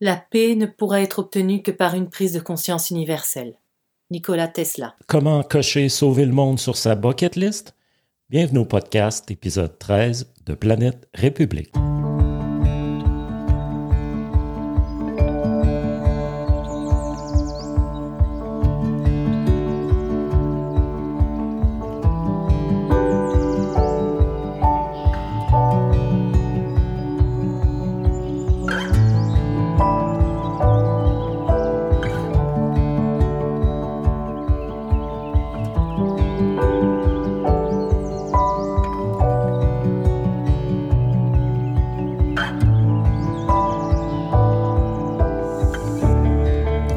La paix ne pourra être obtenue que par une prise de conscience universelle. Nikola Tesla. Comment cocher sauver le monde sur sa bucket list? Bienvenue au podcast épisode 13 de Planète République.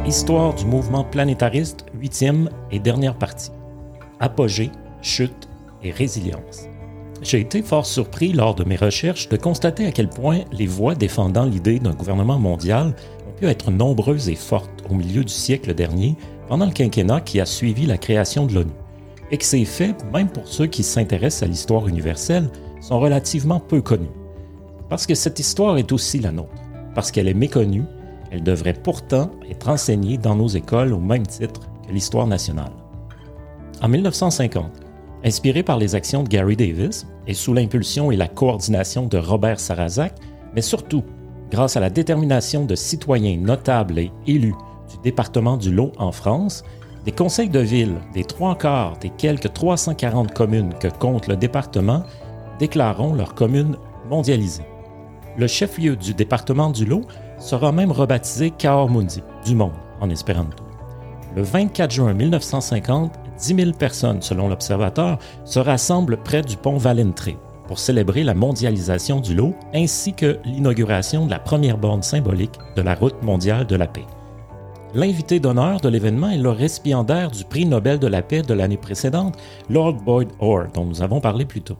Histoire du mouvement planétariste, huitième et dernière partie. Apogée, chute et résilience. J'ai été fort surpris lors de mes recherches de constater à quel point les voix défendant l'idée d'un gouvernement mondial ont pu être nombreuses et fortes au milieu du siècle dernier, pendant le quinquennat qui a suivi la création de l'ONU, et que ces faits, même pour ceux qui s'intéressent à l'histoire universelle, sont relativement peu connus. Parce que cette histoire est aussi la nôtre, parce qu'elle est méconnue elle devrait pourtant être enseignée dans nos écoles au même titre que l'histoire nationale. En 1950, inspiré par les actions de Gary Davis et sous l'impulsion et la coordination de Robert Sarrazak, mais surtout grâce à la détermination de citoyens notables et élus du département du Lot en France, des conseils de ville des trois quarts des quelques 340 communes que compte le département déclareront leur commune mondialisée. Le chef-lieu du département du Lot sera même rebaptisé Mundi, du monde, en espéranto. Le 24 juin 1950, 10 000 personnes, selon l'Observateur, se rassemblent près du pont Valentré pour célébrer la mondialisation du lot ainsi que l'inauguration de la première borne symbolique de la route mondiale de la paix. L'invité d'honneur de l'événement est le récipiendaire du prix Nobel de la paix de l'année précédente, Lord Boyd Orr, dont nous avons parlé plus tôt.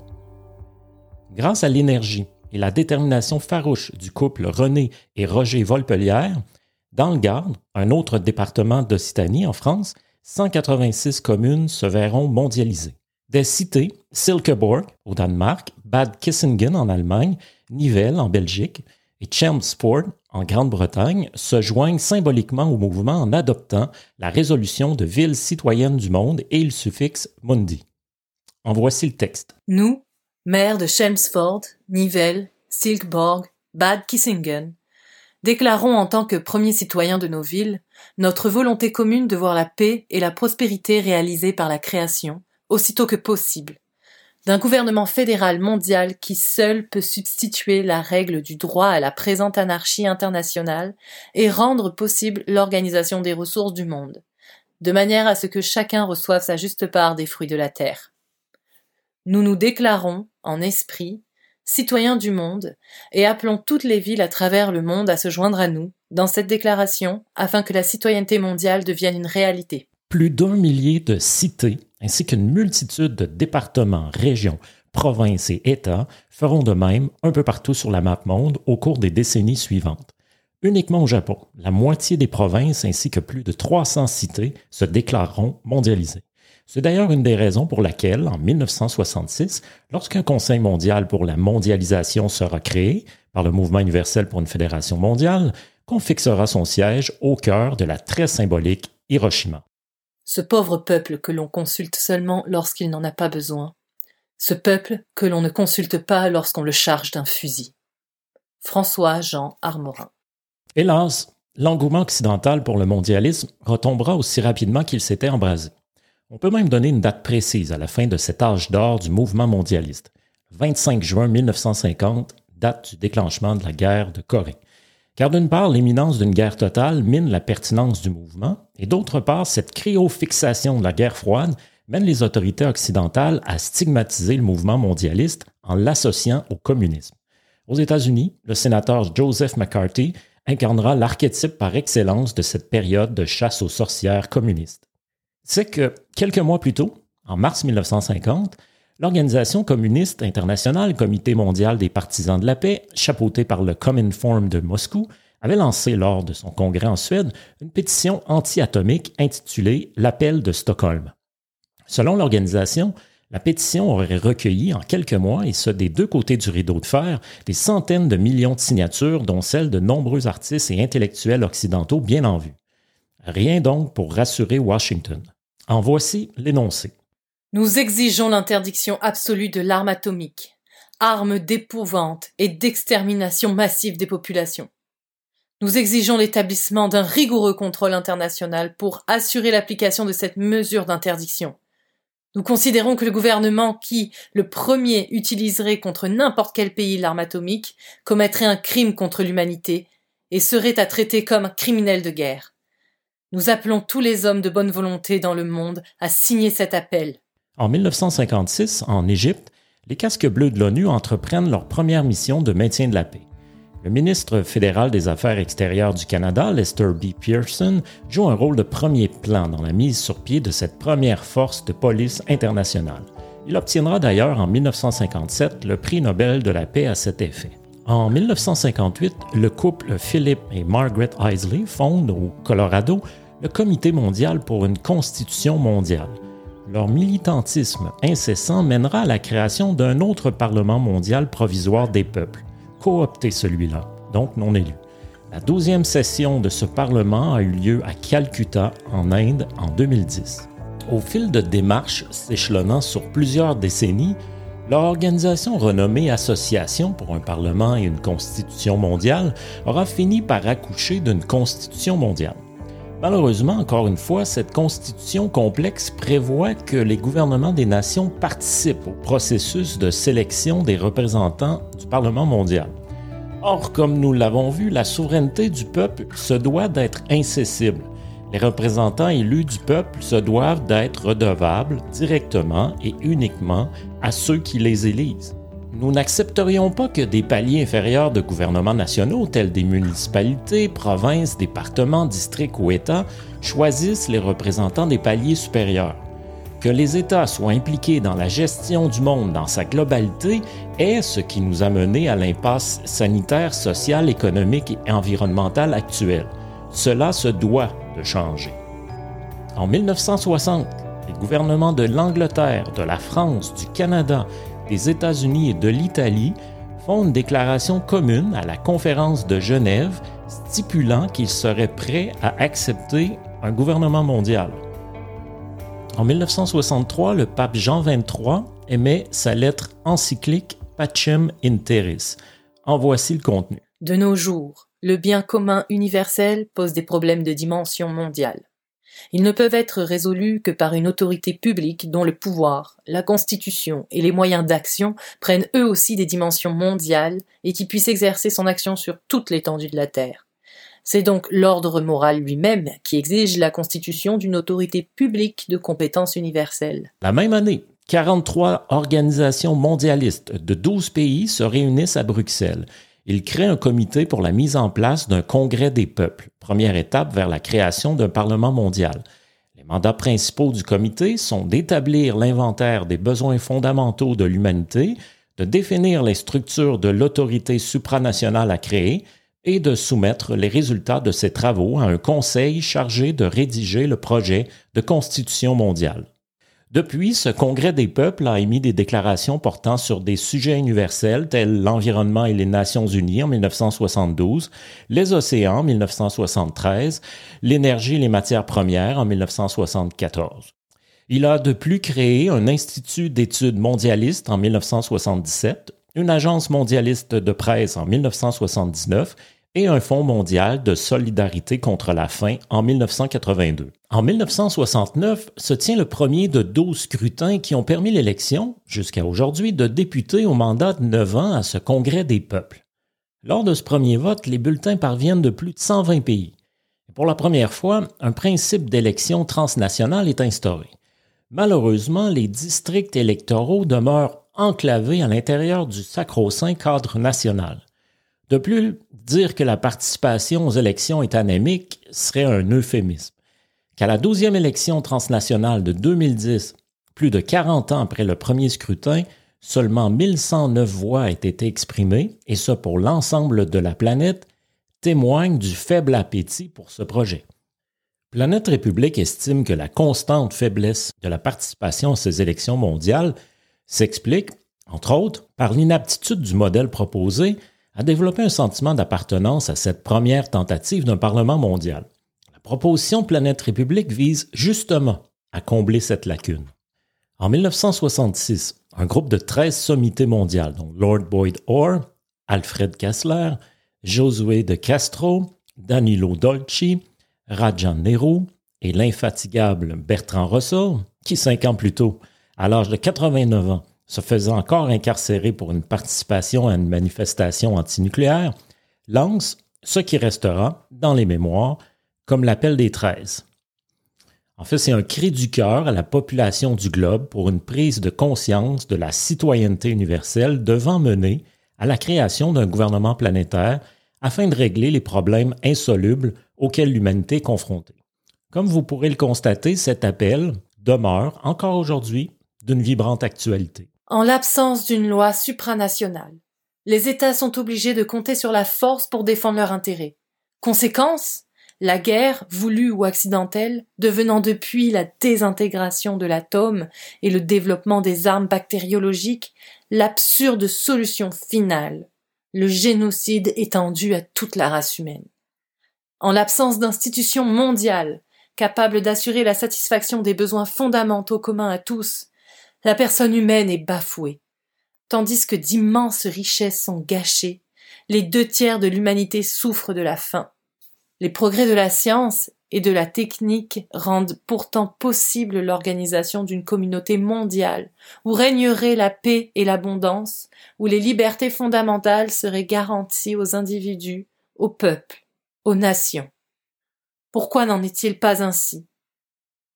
Grâce à l'énergie, et la détermination farouche du couple René et Roger Volpelière, dans le Gard, un autre département d'Occitanie en France, 186 communes se verront mondialisées. Des cités, Silkeborg au Danemark, Bad Kissingen en Allemagne, Nivelles en Belgique et Chelmsford en Grande-Bretagne se joignent symboliquement au mouvement en adoptant la résolution de ville citoyenne du monde et le suffixe mundi. En voici le texte. Nous, maire de Chelmsford, Nivelles, Silkeborg, Bad Kissingen, déclarons en tant que premiers citoyens de nos villes notre volonté commune de voir la paix et la prospérité réalisées par la création, aussitôt que possible, d'un gouvernement fédéral mondial qui seul peut substituer la règle du droit à la présente anarchie internationale et rendre possible l'organisation des ressources du monde, de manière à ce que chacun reçoive sa juste part des fruits de la terre. Nous nous déclarons, en esprit, citoyens du monde, et appelons toutes les villes à travers le monde à se joindre à nous dans cette déclaration afin que la citoyenneté mondiale devienne une réalité. Plus d'un millier de cités, ainsi qu'une multitude de départements, régions, provinces et États feront de même un peu partout sur la map monde au cours des décennies suivantes. Uniquement au Japon, la moitié des provinces ainsi que plus de 300 cités se déclareront mondialisées. C'est d'ailleurs une des raisons pour laquelle, en 1966, lorsqu'un Conseil mondial pour la mondialisation sera créé par le Mouvement universel pour une fédération mondiale, qu'on fixera son siège au cœur de la très symbolique Hiroshima. Ce pauvre peuple que l'on consulte seulement lorsqu'il n'en a pas besoin. Ce peuple que l'on ne consulte pas lorsqu'on le charge d'un fusil. François Jean Armorin. Hélas, l'engouement occidental pour le mondialisme retombera aussi rapidement qu'il s'était embrasé. On peut même donner une date précise à la fin de cet âge d'or du mouvement mondialiste. 25 juin 1950, date du déclenchement de la guerre de Corée. Car d'une part, l'imminence d'une guerre totale mine la pertinence du mouvement, et d'autre part, cette cryofixation de la guerre froide mène les autorités occidentales à stigmatiser le mouvement mondialiste en l'associant au communisme. Aux États-Unis, le sénateur Joseph McCarthy incarnera l'archétype par excellence de cette période de chasse aux sorcières communistes c'est que quelques mois plus tôt, en mars 1950, l'Organisation communiste internationale, Comité mondial des partisans de la paix, chapeautée par le Forum de Moscou, avait lancé lors de son congrès en Suède une pétition anti-atomique intitulée L'appel de Stockholm. Selon l'organisation, La pétition aurait recueilli en quelques mois, et ce des deux côtés du rideau de fer, des centaines de millions de signatures, dont celles de nombreux artistes et intellectuels occidentaux bien en vue. Rien donc pour rassurer Washington. En voici l'énoncé. Nous exigeons l'interdiction absolue de l'arme atomique, arme d'épouvante et d'extermination massive des populations. Nous exigeons l'établissement d'un rigoureux contrôle international pour assurer l'application de cette mesure d'interdiction. Nous considérons que le gouvernement qui, le premier, utiliserait contre n'importe quel pays l'arme atomique, commettrait un crime contre l'humanité et serait à traiter comme un criminel de guerre. Nous appelons tous les hommes de bonne volonté dans le monde à signer cet appel. En 1956, en Égypte, les casques bleus de l'ONU entreprennent leur première mission de maintien de la paix. Le ministre fédéral des Affaires extérieures du Canada, Lester B. Pearson, joue un rôle de premier plan dans la mise sur pied de cette première force de police internationale. Il obtiendra d'ailleurs en 1957 le prix Nobel de la paix à cet effet. En 1958, le couple Philip et Margaret Isley fonde au Colorado le Comité mondial pour une constitution mondiale. Leur militantisme incessant mènera à la création d'un autre Parlement mondial provisoire des peuples, coopté celui-là, donc non élu. La douzième session de ce Parlement a eu lieu à Calcutta, en Inde, en 2010. Au fil de démarches s'échelonnant sur plusieurs décennies, l'organisation renommée Association pour un Parlement et une Constitution mondiale aura fini par accoucher d'une Constitution mondiale. Malheureusement, encore une fois, cette constitution complexe prévoit que les gouvernements des nations participent au processus de sélection des représentants du Parlement mondial. Or, comme nous l'avons vu, la souveraineté du peuple se doit d'être incessible. Les représentants élus du peuple se doivent d'être redevables directement et uniquement à ceux qui les élisent. Nous n'accepterions pas que des paliers inférieurs de gouvernements nationaux, tels des municipalités, provinces, départements, districts ou États, choisissent les représentants des paliers supérieurs. Que les États soient impliqués dans la gestion du monde dans sa globalité est ce qui nous a mené à l'impasse sanitaire, sociale, économique et environnementale actuelle. Cela se doit de changer. En 1960, les gouvernements de l'Angleterre, de la France, du Canada des États-Unis et de l'Italie font une déclaration commune à la conférence de Genève stipulant qu'ils seraient prêts à accepter un gouvernement mondial. En 1963, le pape Jean XXIII émet sa lettre encyclique Pacem in Terris. En voici le contenu. De nos jours, le bien commun universel pose des problèmes de dimension mondiale. Ils ne peuvent être résolus que par une autorité publique dont le pouvoir, la Constitution et les moyens d'action prennent eux aussi des dimensions mondiales et qui puissent exercer son action sur toute l'étendue de la Terre. C'est donc l'ordre moral lui-même qui exige la constitution d'une autorité publique de compétence universelle. La même année, 43 organisations mondialistes de 12 pays se réunissent à Bruxelles il crée un comité pour la mise en place d'un congrès des peuples, première étape vers la création d'un Parlement mondial. Les mandats principaux du comité sont d'établir l'inventaire des besoins fondamentaux de l'humanité, de définir les structures de l'autorité supranationale à créer et de soumettre les résultats de ces travaux à un conseil chargé de rédiger le projet de constitution mondiale. Depuis, ce Congrès des peuples a émis des déclarations portant sur des sujets universels tels l'environnement et les Nations unies en 1972, les océans en 1973, l'énergie et les matières premières en 1974. Il a de plus créé un institut d'études mondialistes en 1977, une agence mondialiste de presse en 1979 et un Fonds mondial de solidarité contre la faim en 1982. En 1969 se tient le premier de 12 scrutins qui ont permis l'élection, jusqu'à aujourd'hui, de députés au mandat de 9 ans à ce Congrès des peuples. Lors de ce premier vote, les bulletins parviennent de plus de 120 pays. Pour la première fois, un principe d'élection transnationale est instauré. Malheureusement, les districts électoraux demeurent enclavés à l'intérieur du sacro-saint cadre national. De plus, dire que la participation aux élections est anémique serait un euphémisme. Qu'à la douzième élection transnationale de 2010, plus de 40 ans après le premier scrutin, seulement 1109 voix aient été exprimées, et ce pour l'ensemble de la planète, témoigne du faible appétit pour ce projet. Planète République estime que la constante faiblesse de la participation à ces élections mondiales s'explique, entre autres, par l'inaptitude du modèle proposé à développer un sentiment d'appartenance à cette première tentative d'un Parlement mondial. La proposition Planète République vise justement à combler cette lacune. En 1966, un groupe de 13 sommités mondiales, dont Lord Boyd Orr, Alfred Kessler, Josué de Castro, Danilo Dolci, Rajan Nehru et l'infatigable Bertrand Russell, qui cinq ans plus tôt, à l'âge de 89 ans, se faisait encore incarcérer pour une participation à une manifestation antinucléaire, lance ce qui restera, dans les mémoires, comme l'appel des 13. En fait, c'est un cri du cœur à la population du globe pour une prise de conscience de la citoyenneté universelle devant mener à la création d'un gouvernement planétaire afin de régler les problèmes insolubles auxquels l'humanité est confrontée. Comme vous pourrez le constater, cet appel demeure encore aujourd'hui d'une vibrante actualité. En l'absence d'une loi supranationale, les États sont obligés de compter sur la force pour défendre leurs intérêts. Conséquence la guerre, voulue ou accidentelle, devenant depuis la désintégration de l'atome et le développement des armes bactériologiques l'absurde solution finale, le génocide étendu à toute la race humaine. En l'absence d'institutions mondiales capables d'assurer la satisfaction des besoins fondamentaux communs à tous, la personne humaine est bafouée. Tandis que d'immenses richesses sont gâchées, les deux tiers de l'humanité souffrent de la faim. Les progrès de la science et de la technique rendent pourtant possible l'organisation d'une communauté mondiale où régnerait la paix et l'abondance, où les libertés fondamentales seraient garanties aux individus, aux peuples, aux nations. Pourquoi n'en est-il pas ainsi?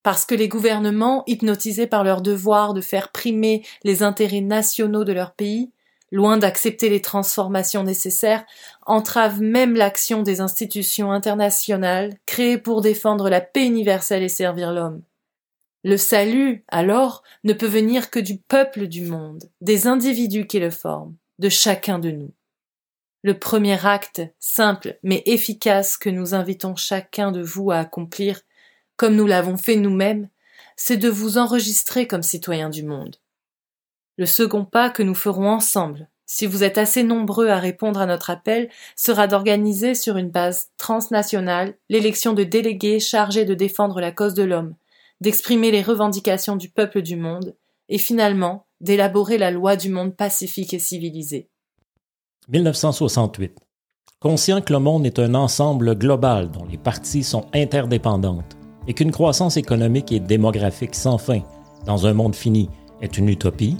Parce que les gouvernements, hypnotisés par leur devoir de faire primer les intérêts nationaux de leur pays, loin d'accepter les transformations nécessaires, entrave même l'action des institutions internationales créées pour défendre la paix universelle et servir l'homme. Le salut, alors, ne peut venir que du peuple du monde, des individus qui le forment, de chacun de nous. Le premier acte, simple mais efficace que nous invitons chacun de vous à accomplir, comme nous l'avons fait nous-mêmes, c'est de vous enregistrer comme citoyen du monde. Le second pas que nous ferons ensemble, si vous êtes assez nombreux à répondre à notre appel, sera d'organiser sur une base transnationale l'élection de délégués chargés de défendre la cause de l'homme, d'exprimer les revendications du peuple du monde, et finalement d'élaborer la loi du monde pacifique et civilisé. 1968. Conscient que le monde est un ensemble global dont les parties sont interdépendantes et qu'une croissance économique et démographique sans fin dans un monde fini est une utopie,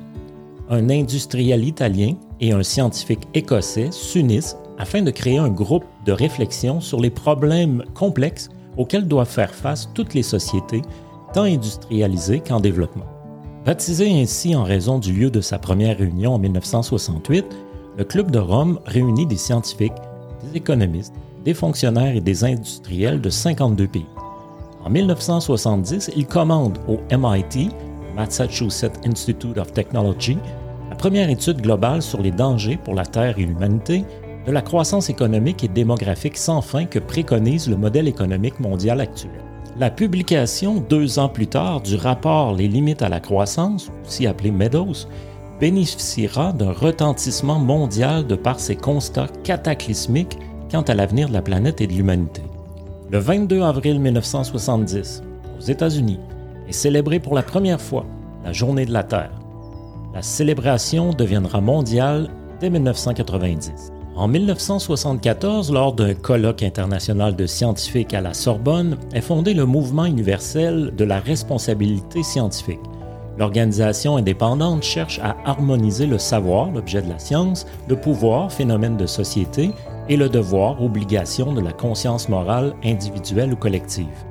un industriel italien et un scientifique écossais s'unissent afin de créer un groupe de réflexion sur les problèmes complexes auxquels doivent faire face toutes les sociétés, tant industrialisées qu'en développement. Baptisé ainsi en raison du lieu de sa première réunion en 1968, le Club de Rome réunit des scientifiques, des économistes, des fonctionnaires et des industriels de 52 pays. En 1970, il commande au MIT, Massachusetts Institute of Technology, la première étude globale sur les dangers pour la Terre et l'humanité de la croissance économique et démographique sans fin que préconise le modèle économique mondial actuel. La publication, deux ans plus tard, du rapport Les limites à la croissance, aussi appelé Meadows, bénéficiera d'un retentissement mondial de par ses constats cataclysmiques quant à l'avenir de la planète et de l'humanité. Le 22 avril 1970, aux États-Unis, est célébrée pour la première fois la Journée de la Terre. La célébration deviendra mondiale dès 1990. En 1974, lors d'un colloque international de scientifiques à la Sorbonne, est fondé le Mouvement universel de la responsabilité scientifique. L'organisation indépendante cherche à harmoniser le savoir, l'objet de la science, le pouvoir, phénomène de société, et le devoir, obligation de la conscience morale individuelle ou collective.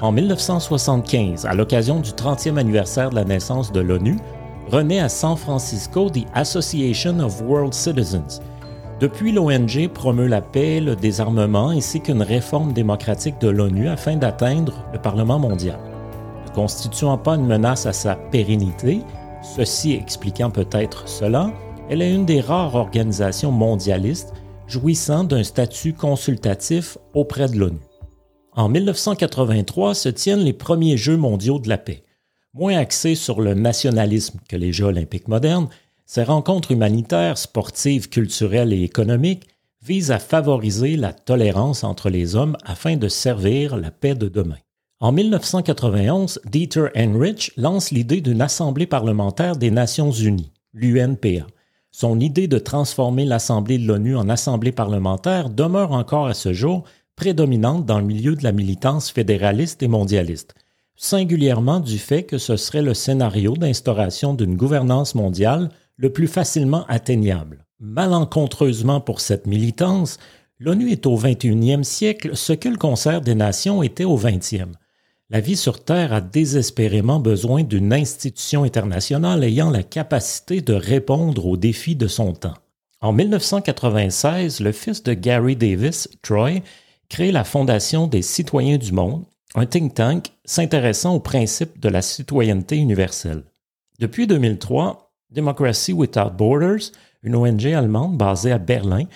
En 1975, à l'occasion du 30e anniversaire de la naissance de l'ONU, renaît à San Francisco The Association of World Citizens. Depuis, l'ONG promeut la paix, le désarmement ainsi qu'une réforme démocratique de l'ONU afin d'atteindre le Parlement mondial. Ne constituant pas une menace à sa pérennité, ceci expliquant peut-être cela, elle est une des rares organisations mondialistes jouissant d'un statut consultatif auprès de l'ONU. En 1983 se tiennent les premiers Jeux mondiaux de la paix. Moins axés sur le nationalisme que les Jeux olympiques modernes, ces rencontres humanitaires, sportives, culturelles et économiques visent à favoriser la tolérance entre les hommes afin de servir la paix de demain. En 1991, Dieter Heinrich lance l'idée d'une Assemblée parlementaire des Nations unies, l'UNPA. Son idée de transformer l'Assemblée de l'ONU en Assemblée parlementaire demeure encore à ce jour prédominante dans le milieu de la militance fédéraliste et mondialiste, singulièrement du fait que ce serait le scénario d'instauration d'une gouvernance mondiale le plus facilement atteignable. Malencontreusement pour cette militance, l'ONU est au 21e siècle ce que le concert des nations était au 20e. La vie sur Terre a désespérément besoin d'une institution internationale ayant la capacité de répondre aux défis de son temps. En 1996, le fils de Gary Davis, Troy, crée la Fondation des citoyens du monde, un think tank s'intéressant aux principes de la citoyenneté universelle. Depuis 2003, Democracy Without Borders, une ONG allemande basée à Berlin,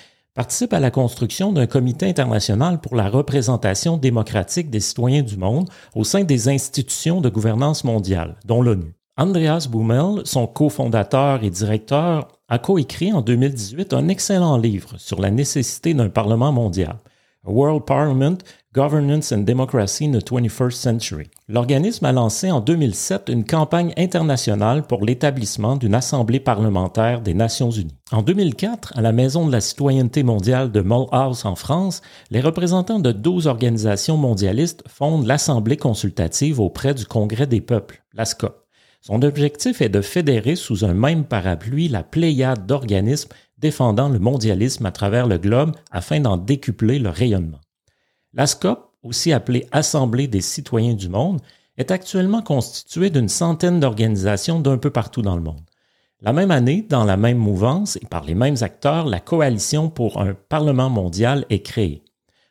participe à la construction d'un comité international pour la représentation démocratique des citoyens du monde au sein des institutions de gouvernance mondiale, dont l'ONU. Andreas Bummel, son cofondateur et directeur, a coécrit en 2018 un excellent livre sur la nécessité d'un Parlement mondial, World Parliament Governance and Democracy in the 21st Century. L'organisme a lancé en 2007 une campagne internationale pour l'établissement d'une Assemblée parlementaire des Nations Unies. En 2004, à la Maison de la citoyenneté mondiale de Mulhouse en France, les représentants de 12 organisations mondialistes fondent l'Assemblée consultative auprès du Congrès des peuples, l'ASCOP. Son objectif est de fédérer sous un même parapluie la pléiade d'organismes défendant le mondialisme à travers le globe afin d'en décupler le rayonnement. L'ASCOP, aussi appelée Assemblée des citoyens du monde, est actuellement constituée d'une centaine d'organisations d'un peu partout dans le monde. La même année, dans la même mouvance et par les mêmes acteurs, la Coalition pour un Parlement mondial est créée.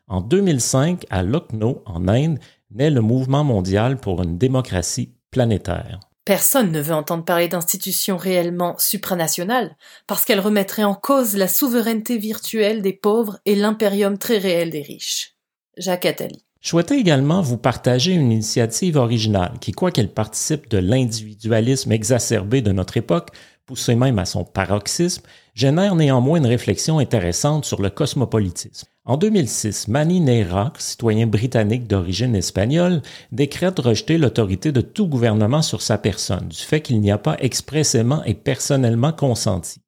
En 2005, à Lucknow, en Inde, naît le Mouvement mondial pour une démocratie planétaire. Personne ne veut entendre parler d'institutions réellement supranationales, parce qu'elles remettraient en cause la souveraineté virtuelle des pauvres et l'impérium très réel des riches. Jacques Attali. Je souhaitais également vous partager une initiative originale qui, quoiqu'elle participe de l'individualisme exacerbé de notre époque, poussé même à son paroxysme, génère néanmoins une réflexion intéressante sur le cosmopolitisme. En 2006, Mani Neira, citoyen britannique d'origine espagnole, décrète rejeter l'autorité de tout gouvernement sur sa personne, du fait qu'il n'y a pas expressément et personnellement consenti.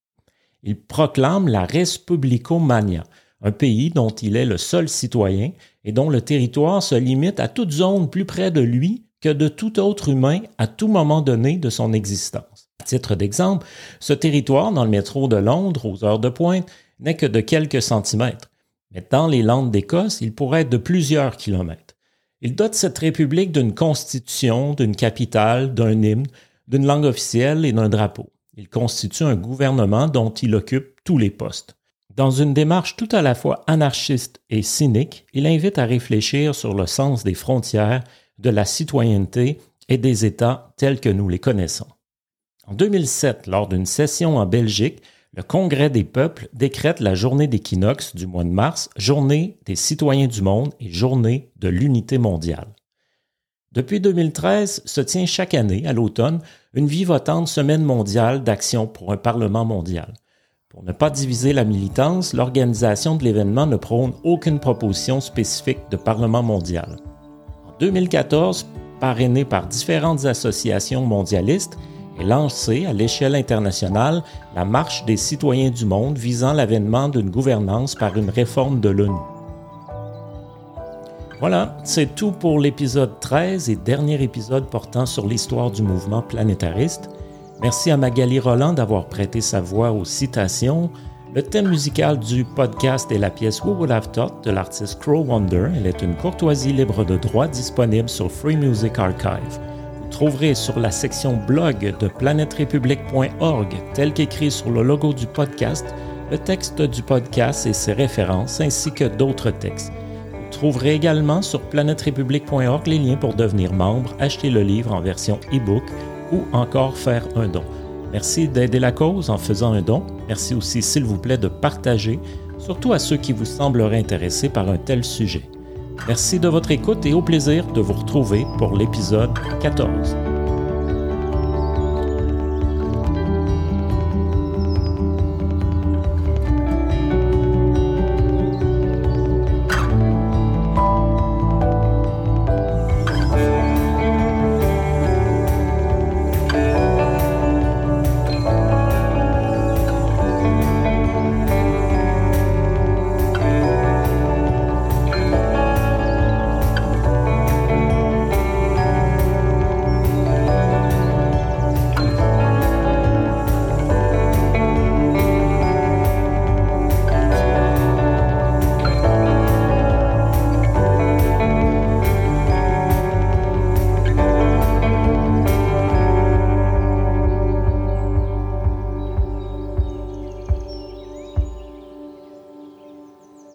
Il proclame la Respublicomania, un pays dont il est le seul citoyen et dont le territoire se limite à toute zone plus près de lui que de tout autre humain à tout moment donné de son existence. À titre d'exemple, ce territoire dans le métro de Londres aux heures de pointe n'est que de quelques centimètres, mais dans les Landes d'Écosse, il pourrait être de plusieurs kilomètres. Il dote cette république d'une constitution, d'une capitale, d'un hymne, d'une langue officielle et d'un drapeau. Il constitue un gouvernement dont il occupe tous les postes. Dans une démarche tout à la fois anarchiste et cynique, il invite à réfléchir sur le sens des frontières, de la citoyenneté et des États tels que nous les connaissons. En 2007, lors d'une session en Belgique, le Congrès des peuples décrète la journée d'équinoxe du mois de mars, journée des citoyens du monde et journée de l'unité mondiale. Depuis 2013 se tient chaque année, à l'automne, une vivotante semaine mondiale d'action pour un Parlement mondial. Pour ne pas diviser la militance, l'organisation de l'événement ne prône aucune proposition spécifique de Parlement mondial. En 2014, parrainé par différentes associations mondialistes, est lancée à l'échelle internationale la Marche des citoyens du monde visant l'avènement d'une gouvernance par une réforme de l'ONU. Voilà, c'est tout pour l'épisode 13 et dernier épisode portant sur l'histoire du mouvement planétariste. Merci à Magali Roland d'avoir prêté sa voix aux citations. Le thème musical du podcast est la pièce Who Would Have Thought de l'artiste Crow Wonder. Elle est une courtoisie libre de droit disponible sur Free Music Archive. Trouverez sur la section blog de planetrepublic.org, tel qu'écrit sur le logo du podcast, le texte du podcast et ses références, ainsi que d'autres textes. Vous trouverez également sur planetrepublic.org les liens pour devenir membre, acheter le livre en version e-book ou encore faire un don. Merci d'aider la cause en faisant un don. Merci aussi, s'il vous plaît, de partager, surtout à ceux qui vous sembleraient intéressés par un tel sujet. Merci de votre écoute et au plaisir de vous retrouver pour l'épisode 14.